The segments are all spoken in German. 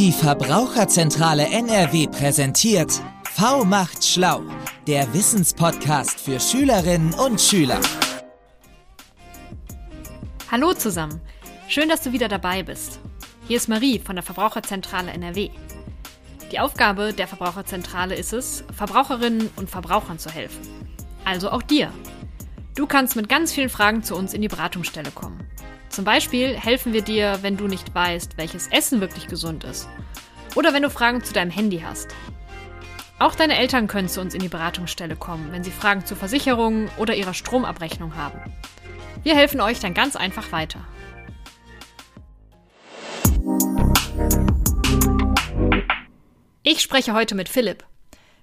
Die Verbraucherzentrale NRW präsentiert V macht schlau, der Wissenspodcast für Schülerinnen und Schüler. Hallo zusammen, schön, dass du wieder dabei bist. Hier ist Marie von der Verbraucherzentrale NRW. Die Aufgabe der Verbraucherzentrale ist es, Verbraucherinnen und Verbrauchern zu helfen. Also auch dir. Du kannst mit ganz vielen Fragen zu uns in die Beratungsstelle kommen. Zum Beispiel helfen wir dir, wenn du nicht weißt, welches Essen wirklich gesund ist. Oder wenn du Fragen zu deinem Handy hast. Auch deine Eltern können zu uns in die Beratungsstelle kommen, wenn sie Fragen zu Versicherungen oder ihrer Stromabrechnung haben. Wir helfen euch dann ganz einfach weiter. Ich spreche heute mit Philipp.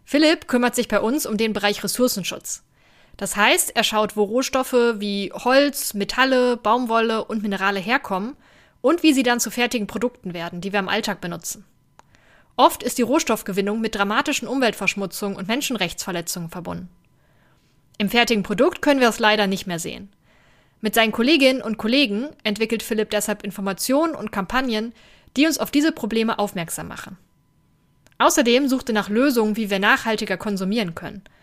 Philipp kümmert sich bei uns um den Bereich Ressourcenschutz. Das heißt, er schaut, wo Rohstoffe wie Holz, Metalle, Baumwolle und Minerale herkommen und wie sie dann zu fertigen Produkten werden, die wir im Alltag benutzen. Oft ist die Rohstoffgewinnung mit dramatischen Umweltverschmutzungen und Menschenrechtsverletzungen verbunden. Im fertigen Produkt können wir es leider nicht mehr sehen. Mit seinen Kolleginnen und Kollegen entwickelt Philipp deshalb Informationen und Kampagnen, die uns auf diese Probleme aufmerksam machen. Außerdem sucht er nach Lösungen, wie wir nachhaltiger konsumieren können –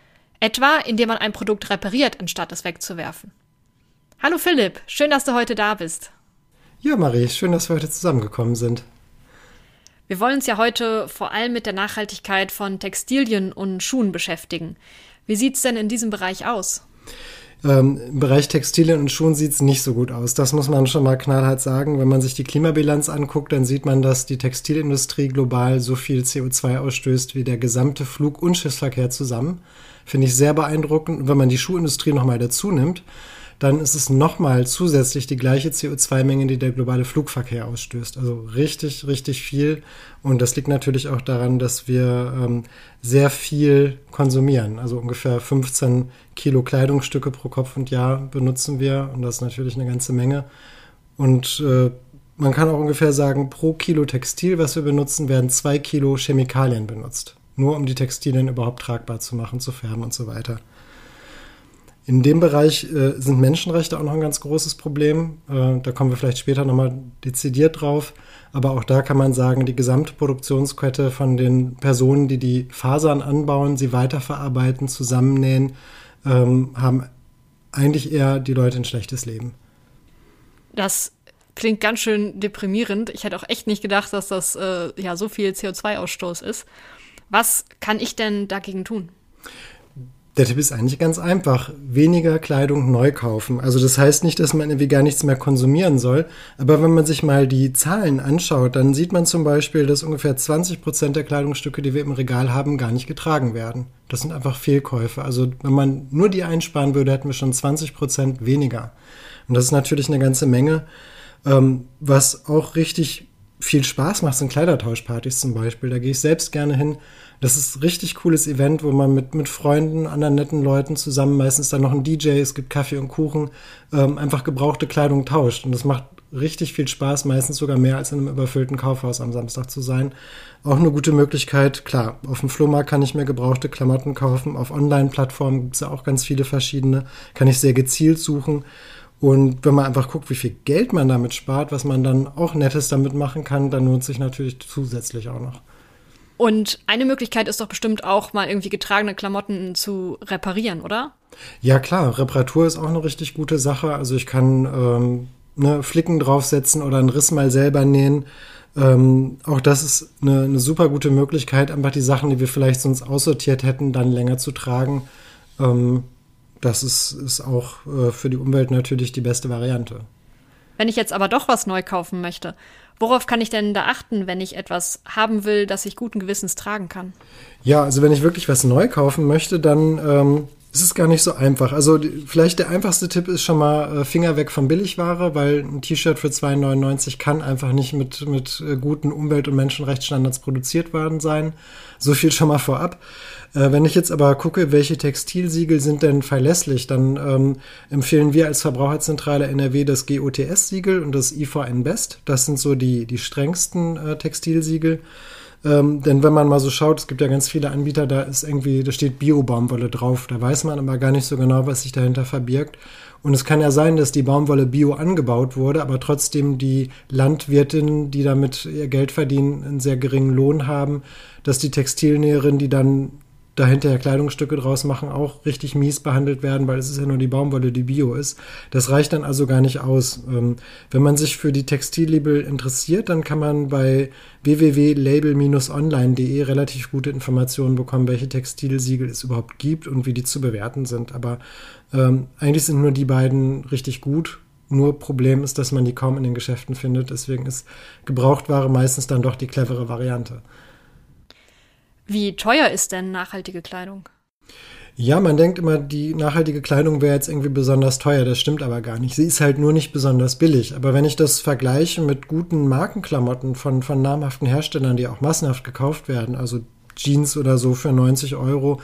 Etwa, indem man ein Produkt repariert, anstatt es wegzuwerfen. Hallo Philipp, schön, dass du heute da bist. Ja, Marie, schön, dass wir heute zusammengekommen sind. Wir wollen uns ja heute vor allem mit der Nachhaltigkeit von Textilien und Schuhen beschäftigen. Wie sieht es denn in diesem Bereich aus? Ähm, Im Bereich Textilien und Schuhen sieht es nicht so gut aus. Das muss man schon mal knallhart sagen. Wenn man sich die Klimabilanz anguckt, dann sieht man, dass die Textilindustrie global so viel CO2 ausstößt wie der gesamte Flug- und Schiffsverkehr zusammen. Finde ich sehr beeindruckend. Wenn man die Schuhindustrie nochmal dazu nimmt, dann ist es nochmal zusätzlich die gleiche CO2-Menge, die der globale Flugverkehr ausstößt. Also richtig, richtig viel. Und das liegt natürlich auch daran, dass wir ähm, sehr viel konsumieren. Also ungefähr 15 Kilo Kleidungsstücke pro Kopf und Jahr benutzen wir. Und das ist natürlich eine ganze Menge. Und äh, man kann auch ungefähr sagen, pro Kilo Textil, was wir benutzen, werden zwei Kilo Chemikalien benutzt. Nur um die Textilien überhaupt tragbar zu machen, zu färben und so weiter. In dem Bereich äh, sind Menschenrechte auch noch ein ganz großes Problem. Äh, da kommen wir vielleicht später nochmal dezidiert drauf. Aber auch da kann man sagen, die gesamte Produktionskette von den Personen, die die Fasern anbauen, sie weiterverarbeiten, zusammennähen, ähm, haben eigentlich eher die Leute ein schlechtes Leben. Das klingt ganz schön deprimierend. Ich hätte auch echt nicht gedacht, dass das äh, ja so viel CO2-Ausstoß ist. Was kann ich denn dagegen tun? Der Tipp ist eigentlich ganz einfach. Weniger Kleidung neu kaufen. Also das heißt nicht, dass man irgendwie gar nichts mehr konsumieren soll. Aber wenn man sich mal die Zahlen anschaut, dann sieht man zum Beispiel, dass ungefähr 20 Prozent der Kleidungsstücke, die wir im Regal haben, gar nicht getragen werden. Das sind einfach Fehlkäufe. Also wenn man nur die einsparen würde, hätten wir schon 20 Prozent weniger. Und das ist natürlich eine ganze Menge. Ähm, was auch richtig viel Spaß macht, sind Kleidertauschpartys zum Beispiel. Da gehe ich selbst gerne hin. Das ist ein richtig cooles Event, wo man mit, mit Freunden, anderen netten Leuten zusammen, meistens dann noch ein DJ, es gibt Kaffee und Kuchen, ähm, einfach gebrauchte Kleidung tauscht. Und das macht richtig viel Spaß, meistens sogar mehr als in einem überfüllten Kaufhaus am Samstag zu sein. Auch eine gute Möglichkeit, klar, auf dem Flohmarkt kann ich mir gebrauchte Klamotten kaufen, auf Online-Plattformen gibt es ja auch ganz viele verschiedene, kann ich sehr gezielt suchen. Und wenn man einfach guckt, wie viel Geld man damit spart, was man dann auch Nettes damit machen kann, dann lohnt sich natürlich zusätzlich auch noch. Und eine Möglichkeit ist doch bestimmt auch mal irgendwie getragene Klamotten zu reparieren, oder? Ja klar, Reparatur ist auch eine richtig gute Sache. Also ich kann ähm, ne, Flicken draufsetzen oder einen Riss mal selber nähen. Ähm, auch das ist eine, eine, super gute Möglichkeit, einfach die Sachen, die wir vielleicht sonst aussortiert hätten, dann länger zu tragen. Ähm, das ist, ist auch äh, für die Umwelt natürlich die beste Variante. Wenn ich jetzt aber doch was neu kaufen möchte, worauf kann ich denn da achten, wenn ich etwas haben will, das ich guten Gewissens tragen kann? Ja, also wenn ich wirklich was neu kaufen möchte, dann ähm, ist es gar nicht so einfach. Also vielleicht der einfachste Tipp ist schon mal äh, Finger weg von Billigware, weil ein T-Shirt für 2,99 kann einfach nicht mit, mit äh, guten Umwelt- und Menschenrechtsstandards produziert worden sein. So viel schon mal vorab. Äh, wenn ich jetzt aber gucke, welche Textilsiegel sind denn verlässlich, dann ähm, empfehlen wir als Verbraucherzentrale NRW das GOTS-Siegel und das IVN Best. Das sind so die, die strengsten äh, Textilsiegel. Ähm, denn wenn man mal so schaut, es gibt ja ganz viele Anbieter, da ist irgendwie, da steht Bio-Baumwolle drauf. Da weiß man aber gar nicht so genau, was sich dahinter verbirgt. Und es kann ja sein, dass die Baumwolle bio angebaut wurde, aber trotzdem die Landwirtinnen, die damit ihr Geld verdienen, einen sehr geringen Lohn haben, dass die Textilnäherinnen, die dann dahinter ja Kleidungsstücke draus machen, auch richtig mies behandelt werden, weil es ist ja nur die Baumwolle, die bio ist. Das reicht dann also gar nicht aus. Ähm, wenn man sich für die Textillabel interessiert, dann kann man bei www.label-online.de relativ gute Informationen bekommen, welche Textilsiegel es überhaupt gibt und wie die zu bewerten sind. Aber ähm, eigentlich sind nur die beiden richtig gut. Nur Problem ist, dass man die kaum in den Geschäften findet. Deswegen ist Gebrauchtware meistens dann doch die clevere Variante. Wie teuer ist denn nachhaltige Kleidung? Ja, man denkt immer, die nachhaltige Kleidung wäre jetzt irgendwie besonders teuer. Das stimmt aber gar nicht. Sie ist halt nur nicht besonders billig. Aber wenn ich das vergleiche mit guten Markenklamotten von, von namhaften Herstellern, die auch massenhaft gekauft werden, also Jeans oder so für 90 Euro,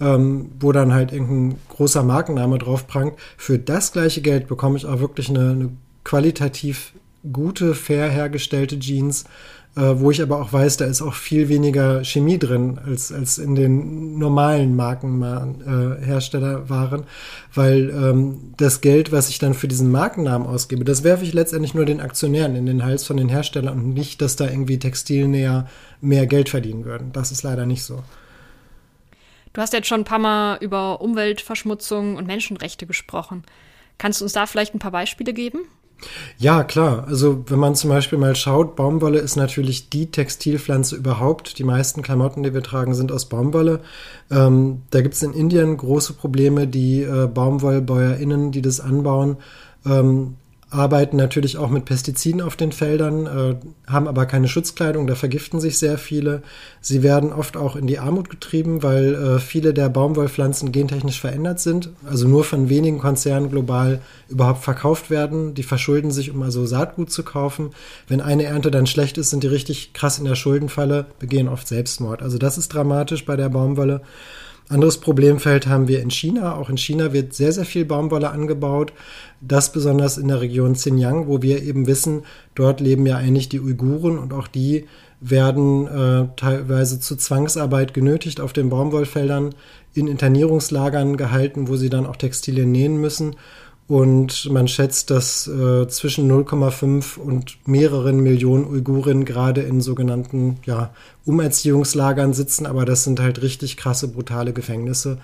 ähm, wo dann halt irgendein großer Markenname drauf prangt, für das gleiche Geld bekomme ich auch wirklich eine, eine qualitativ gute, fair hergestellte Jeans äh, wo ich aber auch weiß, da ist auch viel weniger Chemie drin als, als in den normalen Markenhersteller äh, waren, weil ähm, das Geld, was ich dann für diesen Markennamen ausgebe, das werfe ich letztendlich nur den Aktionären in den Hals von den Herstellern und nicht, dass da irgendwie Textilnäher mehr Geld verdienen würden. Das ist leider nicht so. Du hast jetzt schon ein paar Mal über Umweltverschmutzung und Menschenrechte gesprochen. Kannst du uns da vielleicht ein paar Beispiele geben? Ja, klar. Also wenn man zum Beispiel mal schaut, Baumwolle ist natürlich die Textilpflanze überhaupt. Die meisten Klamotten, die wir tragen, sind aus Baumwolle. Ähm, da gibt es in Indien große Probleme. Die äh, BaumwollbäuerInnen, die das anbauen, ähm, arbeiten natürlich auch mit Pestiziden auf den Feldern, äh, haben aber keine Schutzkleidung, da vergiften sich sehr viele. Sie werden oft auch in die Armut getrieben, weil äh, viele der Baumwollpflanzen gentechnisch verändert sind, also nur von wenigen Konzernen global überhaupt verkauft werden. Die verschulden sich, um also Saatgut zu kaufen. Wenn eine Ernte dann schlecht ist, sind die richtig krass in der Schuldenfalle, begehen oft Selbstmord. Also das ist dramatisch bei der Baumwolle. Anderes Problemfeld haben wir in China. Auch in China wird sehr, sehr viel Baumwolle angebaut. Das besonders in der Region Xinjiang, wo wir eben wissen, dort leben ja eigentlich die Uiguren und auch die werden äh, teilweise zu Zwangsarbeit genötigt auf den Baumwollfeldern, in Internierungslagern gehalten, wo sie dann auch Textilien nähen müssen. Und man schätzt, dass äh, zwischen 0,5 und mehreren Millionen Uiguren gerade in sogenannten ja, Umerziehungslagern sitzen. Aber das sind halt richtig krasse, brutale Gefängnisse.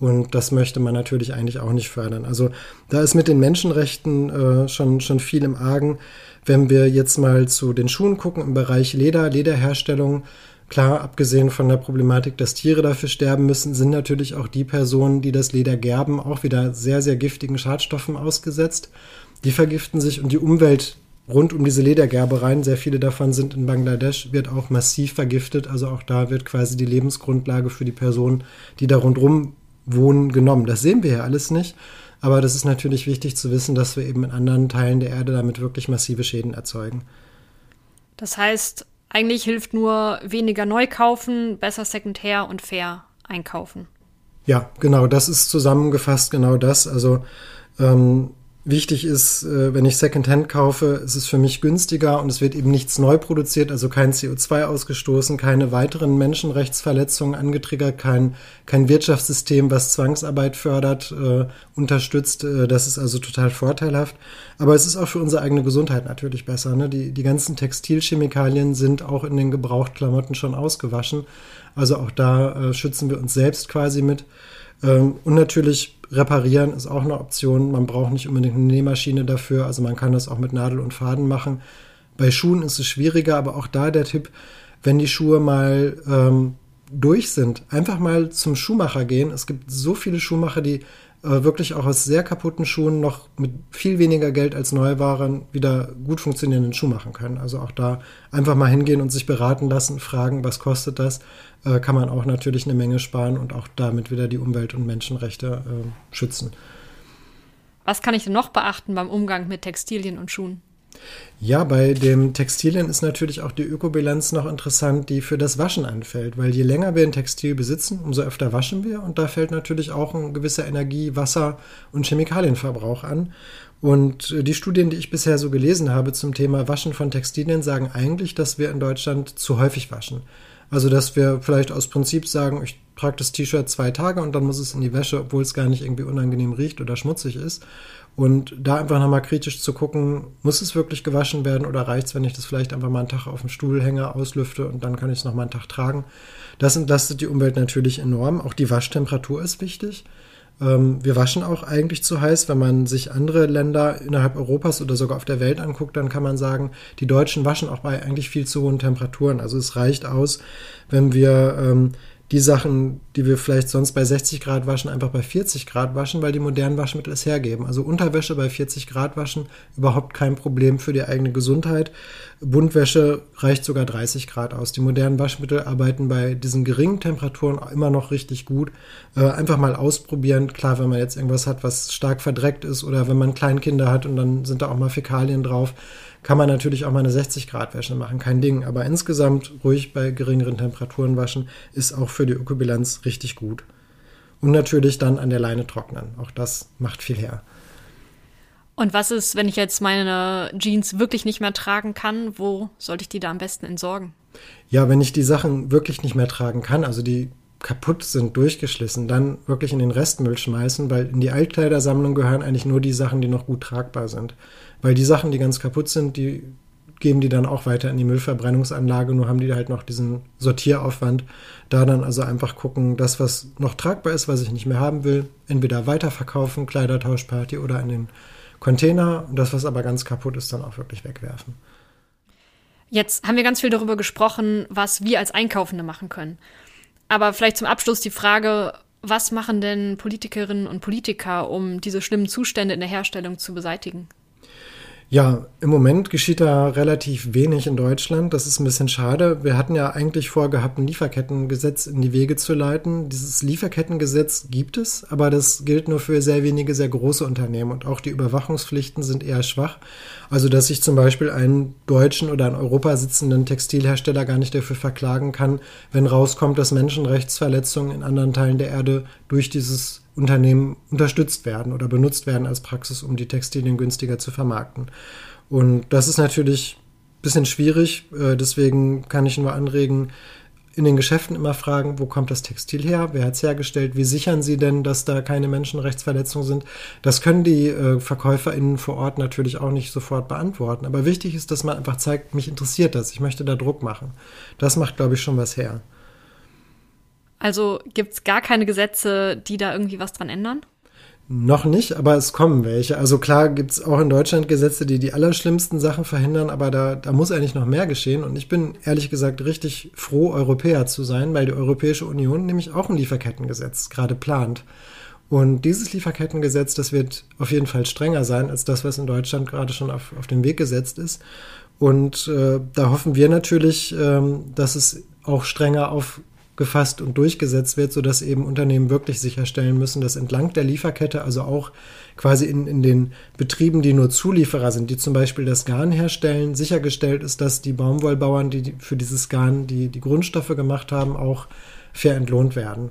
Und das möchte man natürlich eigentlich auch nicht fördern. Also da ist mit den Menschenrechten äh, schon, schon viel im Argen. Wenn wir jetzt mal zu den Schuhen gucken im Bereich Leder, Lederherstellung, Klar, abgesehen von der Problematik, dass Tiere dafür sterben müssen, sind natürlich auch die Personen, die das Leder gerben, auch wieder sehr, sehr giftigen Schadstoffen ausgesetzt. Die vergiften sich und die Umwelt rund um diese Ledergerbereien, sehr viele davon sind in Bangladesch, wird auch massiv vergiftet. Also auch da wird quasi die Lebensgrundlage für die Personen, die da rundherum wohnen, genommen. Das sehen wir ja alles nicht. Aber das ist natürlich wichtig zu wissen, dass wir eben in anderen Teilen der Erde damit wirklich massive Schäden erzeugen. Das heißt, eigentlich hilft nur weniger neu kaufen, besser Secondhand und fair einkaufen. Ja, genau, das ist zusammengefasst genau das. Also ähm, Wichtig ist, äh, wenn ich Secondhand kaufe, ist es für mich günstiger und es wird eben nichts neu produziert, also kein CO2 ausgestoßen, keine weiteren Menschenrechtsverletzungen angetriggert, kein, kein Wirtschaftssystem, was Zwangsarbeit fördert, äh, unterstützt. Äh, das ist also total vorteilhaft. Aber es ist auch für unsere eigene Gesundheit natürlich besser. Ne? Die, die ganzen Textilchemikalien sind auch in den Gebrauchtklamotten schon ausgewaschen. Also auch da äh, schützen wir uns selbst quasi mit. Ähm, und natürlich reparieren ist auch eine Option. Man braucht nicht unbedingt eine Nähmaschine dafür. Also man kann das auch mit Nadel und Faden machen. Bei Schuhen ist es schwieriger, aber auch da der Tipp, wenn die Schuhe mal ähm, durch sind, einfach mal zum Schuhmacher gehen. Es gibt so viele Schuhmacher, die äh, wirklich auch aus sehr kaputten Schuhen noch mit viel weniger Geld als Neuwaren wieder gut funktionierenden Schuh machen können. Also auch da einfach mal hingehen und sich beraten lassen, fragen, was kostet das, äh, kann man auch natürlich eine Menge sparen und auch damit wieder die Umwelt- und Menschenrechte äh, schützen. Was kann ich denn noch beachten beim Umgang mit Textilien und Schuhen? Ja, bei dem Textilien ist natürlich auch die Ökobilanz noch interessant, die für das Waschen anfällt, weil je länger wir ein Textil besitzen, umso öfter waschen wir und da fällt natürlich auch ein gewisser Energie-, Wasser- und Chemikalienverbrauch an. Und die Studien, die ich bisher so gelesen habe zum Thema Waschen von Textilien, sagen eigentlich, dass wir in Deutschland zu häufig waschen. Also, dass wir vielleicht aus Prinzip sagen, ich trage das T-Shirt zwei Tage und dann muss es in die Wäsche, obwohl es gar nicht irgendwie unangenehm riecht oder schmutzig ist. Und da einfach nochmal kritisch zu gucken, muss es wirklich gewaschen werden oder reicht es, wenn ich das vielleicht einfach mal einen Tag auf dem Stuhl hänge, auslüfte und dann kann ich es nochmal einen Tag tragen. Das entlastet die Umwelt natürlich enorm. Auch die Waschtemperatur ist wichtig. Ähm, wir waschen auch eigentlich zu heiß. Wenn man sich andere Länder innerhalb Europas oder sogar auf der Welt anguckt, dann kann man sagen, die Deutschen waschen auch bei eigentlich viel zu hohen Temperaturen. Also es reicht aus, wenn wir ähm, die Sachen, die wir vielleicht sonst bei 60 Grad waschen, einfach bei 40 Grad waschen, weil die modernen Waschmittel es hergeben. Also Unterwäsche bei 40 Grad waschen, überhaupt kein Problem für die eigene Gesundheit. Buntwäsche reicht sogar 30 Grad aus. Die modernen Waschmittel arbeiten bei diesen geringen Temperaturen immer noch richtig gut. Äh, einfach mal ausprobieren. Klar, wenn man jetzt irgendwas hat, was stark verdreckt ist oder wenn man Kleinkinder hat und dann sind da auch mal Fäkalien drauf, kann man natürlich auch mal eine 60 Grad Wäsche machen, kein Ding. Aber insgesamt ruhig bei geringeren Temperaturen waschen ist auch für die Ökobilanz richtig gut. Und natürlich dann an der Leine trocknen. Auch das macht viel her. Und was ist, wenn ich jetzt meine Jeans wirklich nicht mehr tragen kann? Wo sollte ich die da am besten entsorgen? Ja, wenn ich die Sachen wirklich nicht mehr tragen kann, also die kaputt sind, durchgeschlissen, dann wirklich in den Restmüll schmeißen, weil in die Altkleidersammlung gehören eigentlich nur die Sachen, die noch gut tragbar sind. Weil die Sachen, die ganz kaputt sind, die geben die dann auch weiter in die Müllverbrennungsanlage, nur haben die halt noch diesen Sortieraufwand. Da dann also einfach gucken, das, was noch tragbar ist, was ich nicht mehr haben will, entweder weiterverkaufen, Kleidertauschparty oder in den Container und das, was aber ganz kaputt ist, dann auch wirklich wegwerfen. Jetzt haben wir ganz viel darüber gesprochen, was wir als Einkaufende machen können. Aber vielleicht zum Abschluss die Frage, was machen denn Politikerinnen und Politiker, um diese schlimmen Zustände in der Herstellung zu beseitigen? Ja, im Moment geschieht da relativ wenig in Deutschland. Das ist ein bisschen schade. Wir hatten ja eigentlich vorgehabt, ein Lieferkettengesetz in die Wege zu leiten. Dieses Lieferkettengesetz gibt es, aber das gilt nur für sehr wenige, sehr große Unternehmen und auch die Überwachungspflichten sind eher schwach. Also, dass sich zum Beispiel einen deutschen oder in Europa sitzenden Textilhersteller gar nicht dafür verklagen kann, wenn rauskommt, dass Menschenrechtsverletzungen in anderen Teilen der Erde durch dieses Unternehmen unterstützt werden oder benutzt werden als Praxis, um die Textilien günstiger zu vermarkten. Und das ist natürlich ein bisschen schwierig. Äh, deswegen kann ich nur anregen, in den Geschäften immer fragen, wo kommt das Textil her, wer hat es hergestellt, wie sichern Sie denn, dass da keine Menschenrechtsverletzungen sind. Das können die äh, VerkäuferInnen vor Ort natürlich auch nicht sofort beantworten. Aber wichtig ist, dass man einfach zeigt, mich interessiert das, ich möchte da Druck machen. Das macht, glaube ich, schon was her. Also gibt es gar keine Gesetze, die da irgendwie was dran ändern? Noch nicht, aber es kommen welche. Also klar gibt es auch in Deutschland Gesetze, die die allerschlimmsten Sachen verhindern, aber da, da muss eigentlich noch mehr geschehen. Und ich bin ehrlich gesagt richtig froh, Europäer zu sein, weil die Europäische Union nämlich auch ein Lieferkettengesetz gerade plant. Und dieses Lieferkettengesetz, das wird auf jeden Fall strenger sein als das, was in Deutschland gerade schon auf, auf den Weg gesetzt ist. Und äh, da hoffen wir natürlich, ähm, dass es auch strenger auf gefasst und durchgesetzt wird, sodass eben Unternehmen wirklich sicherstellen müssen, dass entlang der Lieferkette, also auch quasi in, in den Betrieben, die nur Zulieferer sind, die zum Beispiel das Garn herstellen, sichergestellt ist, dass die Baumwollbauern, die für dieses Garn die, die Grundstoffe gemacht haben, auch fair entlohnt werden.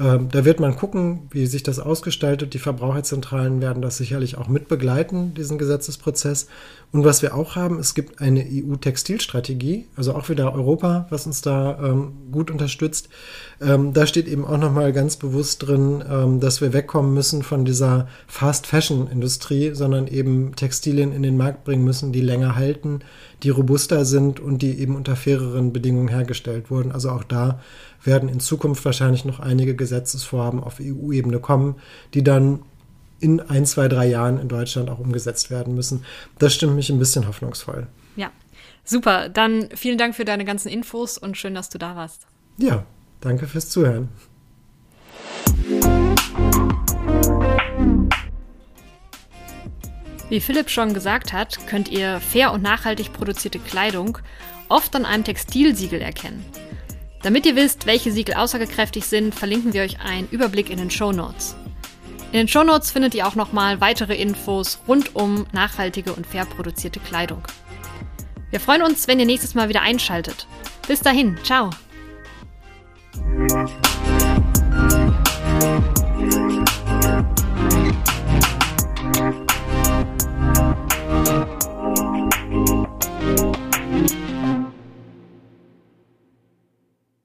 Ähm, da wird man gucken, wie sich das ausgestaltet. Die Verbraucherzentralen werden das sicherlich auch mit begleiten, diesen Gesetzesprozess. Und was wir auch haben, es gibt eine EU-Textilstrategie, also auch wieder Europa, was uns da ähm, gut unterstützt. Ähm, da steht eben auch nochmal ganz bewusst drin, ähm, dass wir wegkommen müssen von dieser Fast-Fashion-Industrie, sondern eben Textilien in den Markt bringen müssen, die länger halten, die robuster sind und die eben unter faireren Bedingungen hergestellt wurden. Also auch da werden in Zukunft wahrscheinlich noch einige Gesetzesvorhaben auf EU-Ebene kommen, die dann in ein, zwei, drei Jahren in Deutschland auch umgesetzt werden müssen. Das stimmt mich ein bisschen hoffnungsvoll. Ja, super. Dann vielen Dank für deine ganzen Infos und schön, dass du da warst. Ja, danke fürs Zuhören. Wie Philipp schon gesagt hat, könnt ihr fair und nachhaltig produzierte Kleidung oft an einem Textilsiegel erkennen. Damit ihr wisst, welche Siegel aussagekräftig sind, verlinken wir euch einen Überblick in den Show Notes. In den Show Notes findet ihr auch nochmal weitere Infos rund um nachhaltige und fair produzierte Kleidung. Wir freuen uns, wenn ihr nächstes Mal wieder einschaltet. Bis dahin, ciao!